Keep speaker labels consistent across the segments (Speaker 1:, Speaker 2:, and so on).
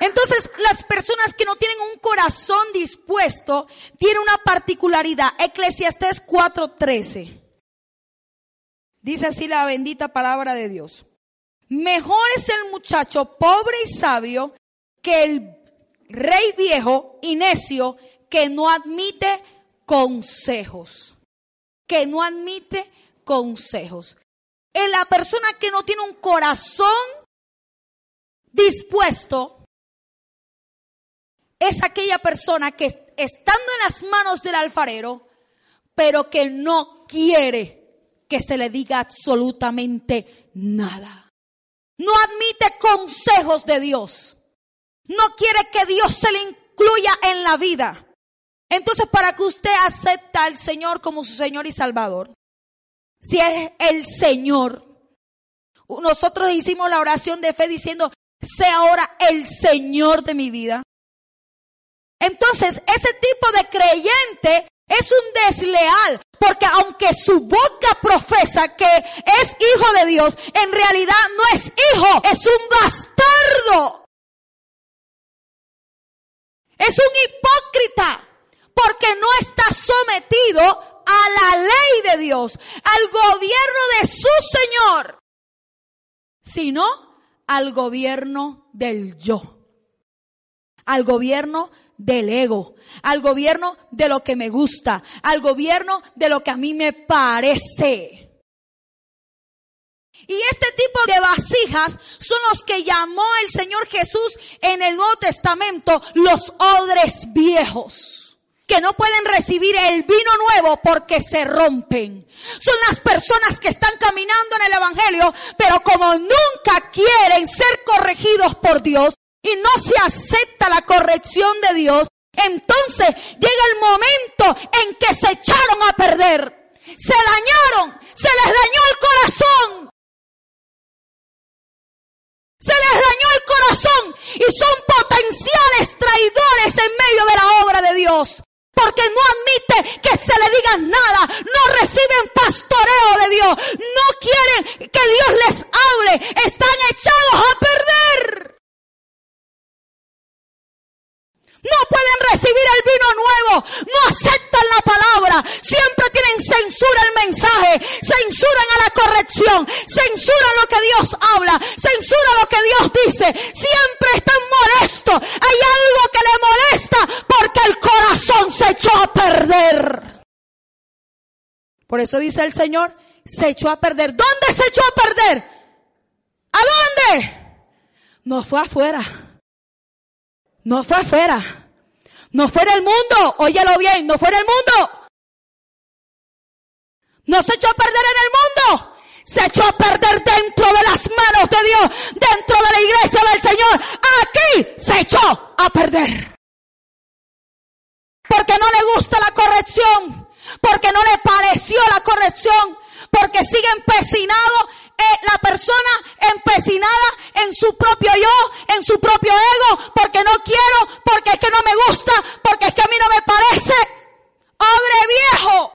Speaker 1: Entonces, las personas que no tienen un corazón dispuesto tienen una particularidad. Eclesiastés 4:13. Dice así la bendita palabra de Dios. Mejor es el muchacho pobre y sabio que el rey viejo y necio que no admite consejos. Que no admite consejos. En la persona que no tiene un corazón dispuesto es aquella persona que estando en las manos del alfarero, pero que no quiere que se le diga absolutamente nada. No admite consejos de Dios. No quiere que Dios se le incluya en la vida. Entonces, para que usted acepta al Señor como su Señor y Salvador, si es el Señor, nosotros hicimos la oración de fe diciendo, sea ahora el Señor de mi vida. Entonces, ese tipo de creyente es un desleal, porque aunque su boca profesa que es hijo de Dios, en realidad no es hijo, es un bastardo. Es un hipócrita, porque no está sometido a la ley de Dios, al gobierno de su Señor, sino al gobierno del yo, al gobierno del ego, al gobierno de lo que me gusta, al gobierno de lo que a mí me parece. Y este tipo de vasijas son los que llamó el Señor Jesús en el Nuevo Testamento los odres viejos que no pueden recibir el vino nuevo porque se rompen. Son las personas que están caminando en el Evangelio, pero como nunca quieren ser corregidos por Dios, y no se acepta la corrección de Dios, entonces llega el momento en que se echaron a perder. Se dañaron, se les dañó el corazón. Se les dañó el corazón y son potenciales traidores en medio de la obra de Dios. Porque no admite que se le diga nada, no reciben pastoreo de Dios, no quieren que Dios les hable, están echados a perder. No pueden recibir el vino nuevo. No aceptan la palabra. Siempre tienen censura el mensaje. Censuran a la corrección. Censuran lo que Dios habla. Censuran lo que Dios dice. Siempre están molestos. Hay algo que le molesta porque el corazón se echó a perder. Por eso dice el Señor, se echó a perder. ¿Dónde se echó a perder? ¿A dónde? No fue afuera no fue afuera. No fue en el mundo. Óyelo bien, no fue en el mundo. No se echó a perder en el mundo. Se echó a perder dentro de las manos de Dios, dentro de la iglesia del Señor. Aquí se echó a perder. Porque no le gusta la corrección. Porque no le pareció la corrección. Porque sigue empecinado la persona empecinada en su propio yo, en su propio ego, porque no quiero, porque es que no me gusta, porque es que a mí no me parece. ¡Ogre viejo!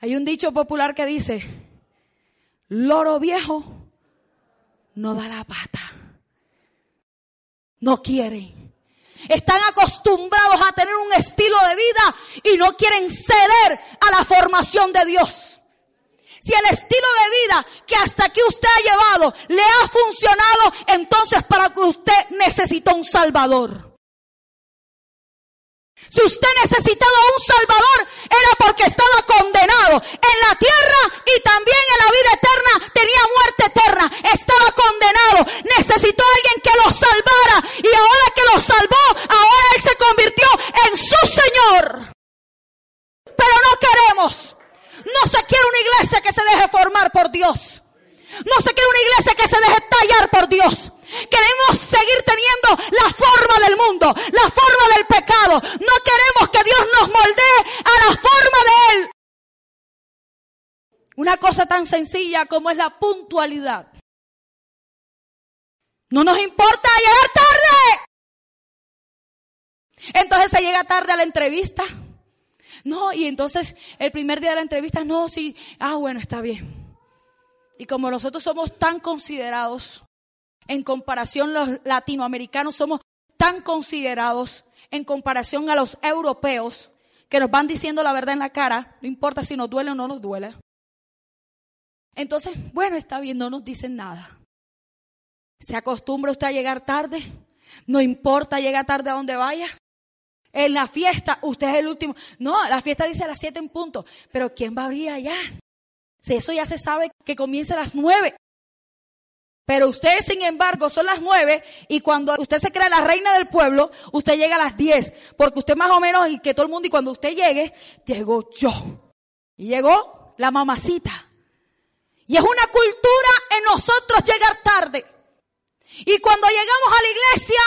Speaker 1: Hay un dicho popular que dice, loro viejo no da la pata. No quieren. Están acostumbrados a tener un estilo de vida y no quieren ceder a la formación de Dios. Si el estilo de vida que hasta aquí usted ha llevado le ha funcionado, entonces para que usted necesita un salvador. Si usted necesitaba un salvador, era porque estaba condenado en la tierra y también en la vida eterna, tenía muerte eterna, estaba condenado, necesitó a alguien que lo salvara y ahora que lo salvó, ahora él se convirtió en su Señor. Pero no queremos no se quiere una iglesia que se deje formar por Dios. No se quiere una iglesia que se deje tallar por Dios. Queremos seguir teniendo la forma del mundo, la forma del pecado. No queremos que Dios nos moldee a la forma de Él. Una cosa tan sencilla como es la puntualidad. No nos importa llegar tarde. Entonces se llega tarde a la entrevista. No, y entonces el primer día de la entrevista, no, sí, ah, bueno, está bien. Y como nosotros somos tan considerados, En comparación, los latinoamericanos somos tan considerados en comparación a los europeos que nos van diciendo la verdad en la cara, no importa si nos duele o no nos duele. Entonces, bueno, está bien, no nos dicen nada. ¿Se acostumbra usted a llegar tarde? No importa, llega tarde a donde vaya. En la fiesta, usted es el último. No, la fiesta dice a las siete en punto. Pero ¿quién va a abrir allá? Si eso ya se sabe que comienza a las nueve. Pero usted, sin embargo, son las nueve y cuando usted se crea la reina del pueblo, usted llega a las diez. Porque usted más o menos, y que todo el mundo, y cuando usted llegue, llegó yo. Y llegó la mamacita. Y es una cultura en nosotros llegar tarde. Y cuando llegamos a la iglesia,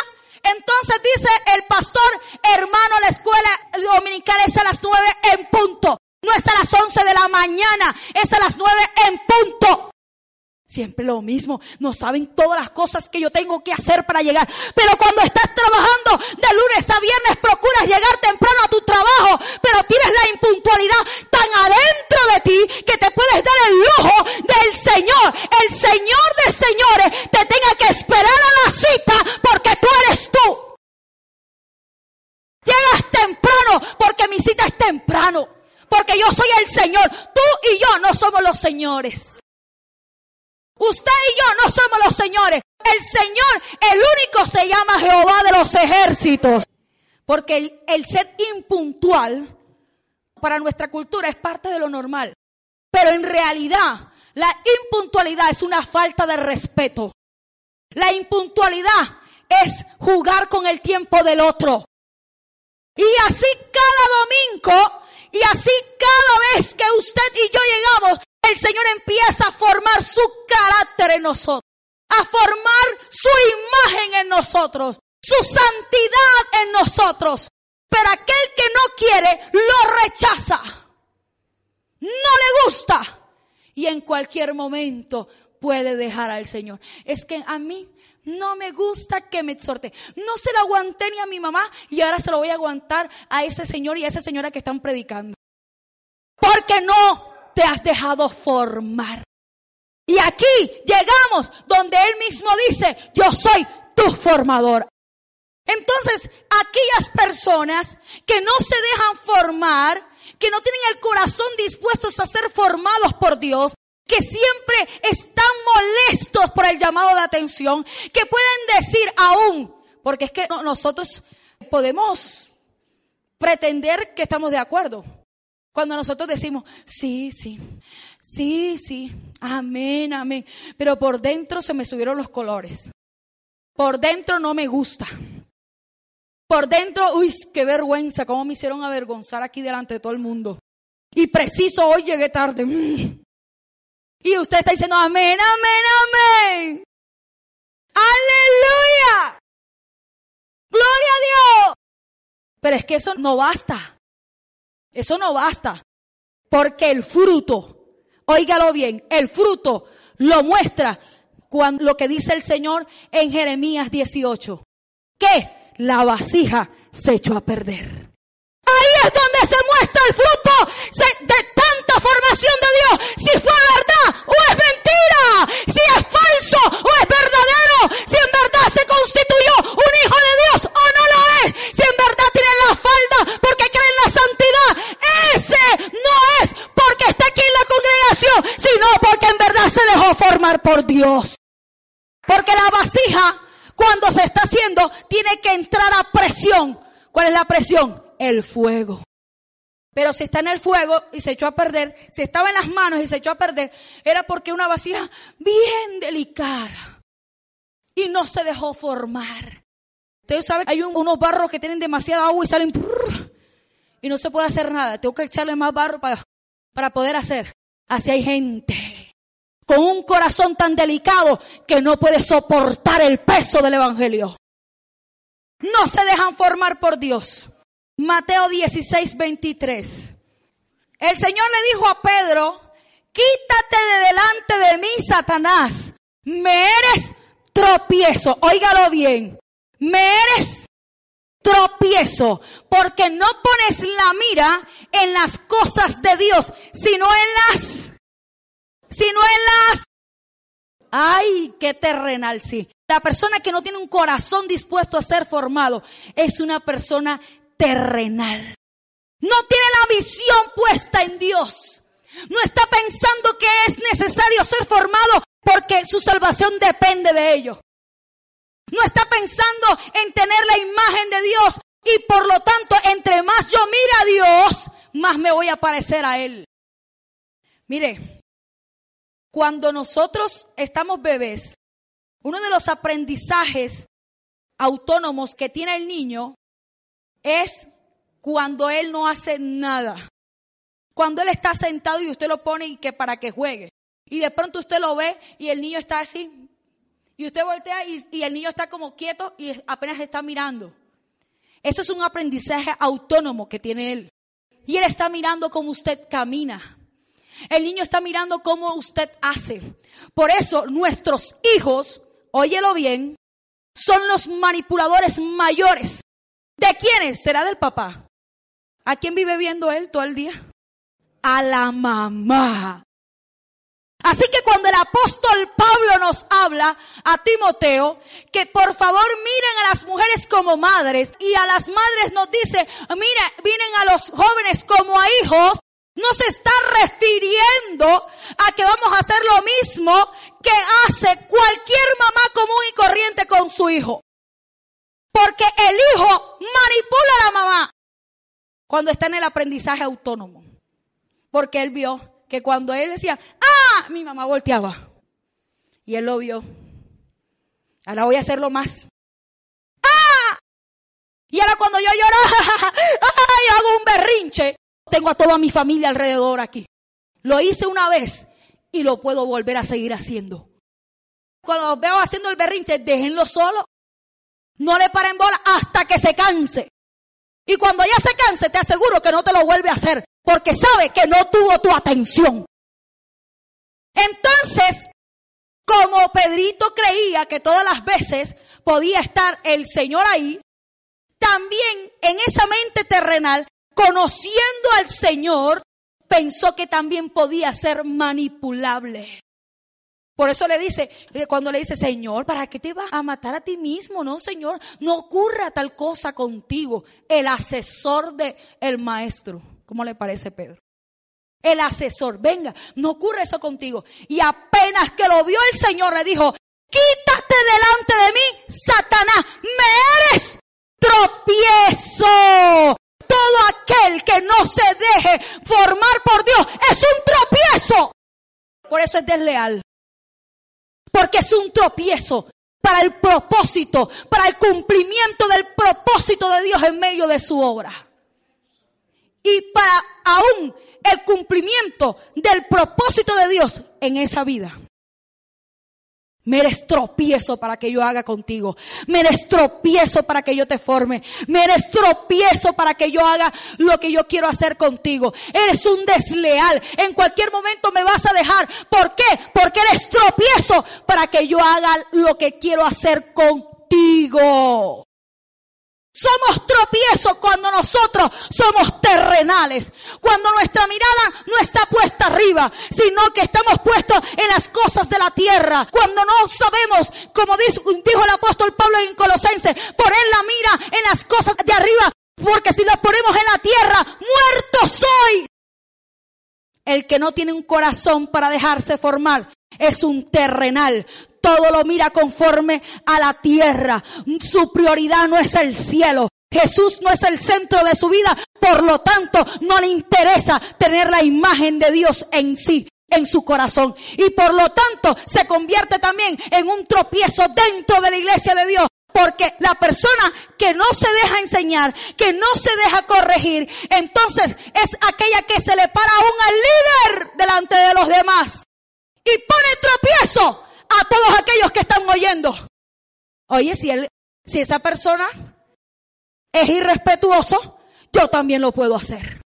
Speaker 1: entonces dice el pastor, hermano, la escuela dominical es a las nueve en punto. No es a las once de la mañana, es a las nueve en punto. Siempre lo mismo. No saben todas las cosas que yo tengo que hacer para llegar. Pero cuando estás trabajando de lunes a viernes, procuras llegar temprano a tu trabajo, pero tienes la impuntualidad tan adentro de ti que te puedes dar el lujo del Señor. El Señor de señores te tenga que esperar a la cita porque tú eres tú. Llegas temprano porque mi cita es temprano. Porque yo soy el Señor. Tú y yo no somos los señores. Usted y yo no somos los señores. El Señor, el único se llama Jehová de los ejércitos. Porque el, el, ser impuntual para nuestra cultura es parte de lo normal. Pero en realidad, la impuntualidad es una falta de respeto. La impuntualidad es jugar con el tiempo del otro. Y así cada domingo, y así cada vez que usted y yo llegamos, en nosotros, a formar su imagen en nosotros, su santidad en nosotros. Pero aquel que no quiere, lo rechaza. No le gusta. Y en cualquier momento puede dejar al Señor. Es que a mí no me gusta que me exhorte. No se lo aguanté ni a mi mamá y ahora se lo voy a aguantar a ese señor y a esa señora que están predicando. Porque no te has dejado formar. Y aquí llegamos donde Él mismo dice, yo soy tu formador. Entonces, aquellas personas que no se dejan formar, que no tienen el corazón dispuestos a ser formados por Dios, que siempre están molestos por el llamado de atención, que pueden decir aún, porque es que nosotros podemos pretender que estamos de acuerdo, cuando nosotros decimos, sí, sí, sí, sí, amén, amén, pero por dentro se me subieron los colores. Por dentro no me gusta. Por dentro, uy, qué vergüenza, cómo me hicieron avergonzar aquí delante de todo el mundo. Y preciso, hoy llegué tarde. Mm. Y usted está diciendo, amén, amén, amén. Aleluya. Gloria a Dios. Pero es que eso no basta. Eso no basta. Porque el fruto, óigalo bien, el fruto lo muestra cuando lo que dice el Señor en Jeremías 18. Que la vasija se echó a perder. Ahí es donde se muestra el fruto de tanta formación de Dios. Si fue verdad o es mentira. Si es falso o es verdadero. Si en verdad se constituyó un hijo de Dios o no lo es. Si en verdad tiene la falda porque cree en la santidad. Ese no es porque está aquí en la congregación, sino porque en verdad se dejó formar por Dios. Vasija, cuando se está haciendo, tiene que entrar a presión. ¿Cuál es la presión? El fuego. Pero si está en el fuego y se echó a perder, si estaba en las manos y se echó a perder, era porque una vasija bien delicada y no se dejó formar. Ustedes saben, hay unos barros que tienen demasiada agua y salen y no se puede hacer nada. Tengo que echarle más barro para, para poder hacer. Así hay gente con un corazón tan delicado que no puede soportar el peso del Evangelio. No se dejan formar por Dios. Mateo 16, 23. El Señor le dijo a Pedro, quítate de delante de mí, Satanás. Me eres tropiezo. Óigalo bien. Me eres tropiezo, porque no pones la mira en las cosas de Dios, sino en las, sino en las, ay, qué terrenal, sí, La persona que no tiene un corazón dispuesto a ser formado es una persona terrenal. No tiene la visión puesta en Dios. No está pensando que es necesario ser formado porque su salvación depende de ello. No está pensando en tener la imagen de Dios y por lo tanto, entre más yo mire a Dios, más me voy a parecer a Él. Mire, cuando nosotros estamos bebés, uno de los aprendizajes autónomos que tiene el niño es cuando él no hace nada. Cuando él está sentado y usted lo pone y que para que juegue. Y de pronto usted lo ve y el niño está así. Y usted voltea y, y el niño está como quieto y apenas está mirando. Eso es un aprendizaje autónomo que tiene él. Y él está mirando cómo usted camina. El niño está mirando cómo usted hace. Por eso nuestros hijos, óyelo bien, son los manipuladores mayores. ¿De quiénes? Será del papá. ¿A quién vive viendo él todo el día? A la mamá. Así que cuando el apóstol Pablo nos habla a Timoteo que por favor miren a las mujeres como madres y a las madres nos dice, mire, miren a los jóvenes como a hijos, no se está refiriendo a que vamos a hacer lo mismo que hace cualquier mamá común y corriente con su hijo. Porque el hijo manipula a la mamá cuando está en el aprendizaje autónomo. Porque él vio que cuando él decía, ¡ah! Mi mamá volteaba. Y él lo vio. Ahora voy a hacerlo más. ¡Ah! Y ahora cuando yo lloro, ¡ay! Hago un berrinche. Tengo a toda mi familia alrededor aquí. Lo hice una vez y lo puedo volver a seguir haciendo. Cuando veo haciendo el berrinche, déjenlo solo. No le paren bola hasta que se canse. Y cuando ya se canse, te aseguro que no te lo vuelve a hacer porque sabe que no tuvo tu atención. Entonces, como Pedrito creía que todas las veces podía estar el Señor ahí, también en esa mente terrenal, conociendo al Señor, pensó que también podía ser manipulable. Por eso le dice, cuando le dice, Señor, ¿para qué te vas a matar a ti mismo? No, Señor, no ocurra tal cosa contigo. El asesor del el maestro. ¿Cómo le parece Pedro? El asesor, venga, no ocurre eso contigo. Y apenas que lo vio el Señor le dijo, quítate delante de mí, Satanás, me eres tropiezo. Aquel que no se deje formar por Dios es un tropiezo. Por eso es desleal. Porque es un tropiezo para el propósito, para el cumplimiento del propósito de Dios en medio de su obra y para aún el cumplimiento del propósito de Dios en esa vida. Me eres tropiezo para que yo haga contigo. Me eres tropiezo para que yo te forme. Me eres tropiezo para que yo haga lo que yo quiero hacer contigo. Eres un desleal. En cualquier momento me vas a dejar. ¿Por qué? Porque eres tropiezo para que yo haga lo que quiero hacer contigo. Somos tropiezos cuando nosotros somos terrenales, cuando nuestra mirada no está puesta arriba, sino que estamos puestos en las cosas de la tierra, cuando no sabemos, como dijo el apóstol Pablo en Colosenses, poner la mira en las cosas de arriba, porque si lo ponemos en la tierra, muerto soy. El que no tiene un corazón para dejarse formar es un terrenal todo lo mira conforme a la tierra. Su prioridad no es el cielo. Jesús no es el centro de su vida, por lo tanto no le interesa tener la imagen de Dios en sí en su corazón y por lo tanto se convierte también en un tropiezo dentro de la iglesia de Dios porque la persona que no se deja enseñar, que no se deja corregir, entonces es aquella que se le para aún al líder delante de los demás y pone tropiezo a todos aquellos que están oyendo. Oye, si él, si esa persona es irrespetuoso, yo también lo puedo hacer.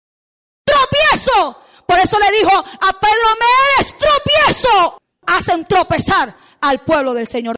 Speaker 1: ¡Tropiezo! Por eso le dijo a Pedro, me eres tropiezo. Hacen tropezar al pueblo del Señor.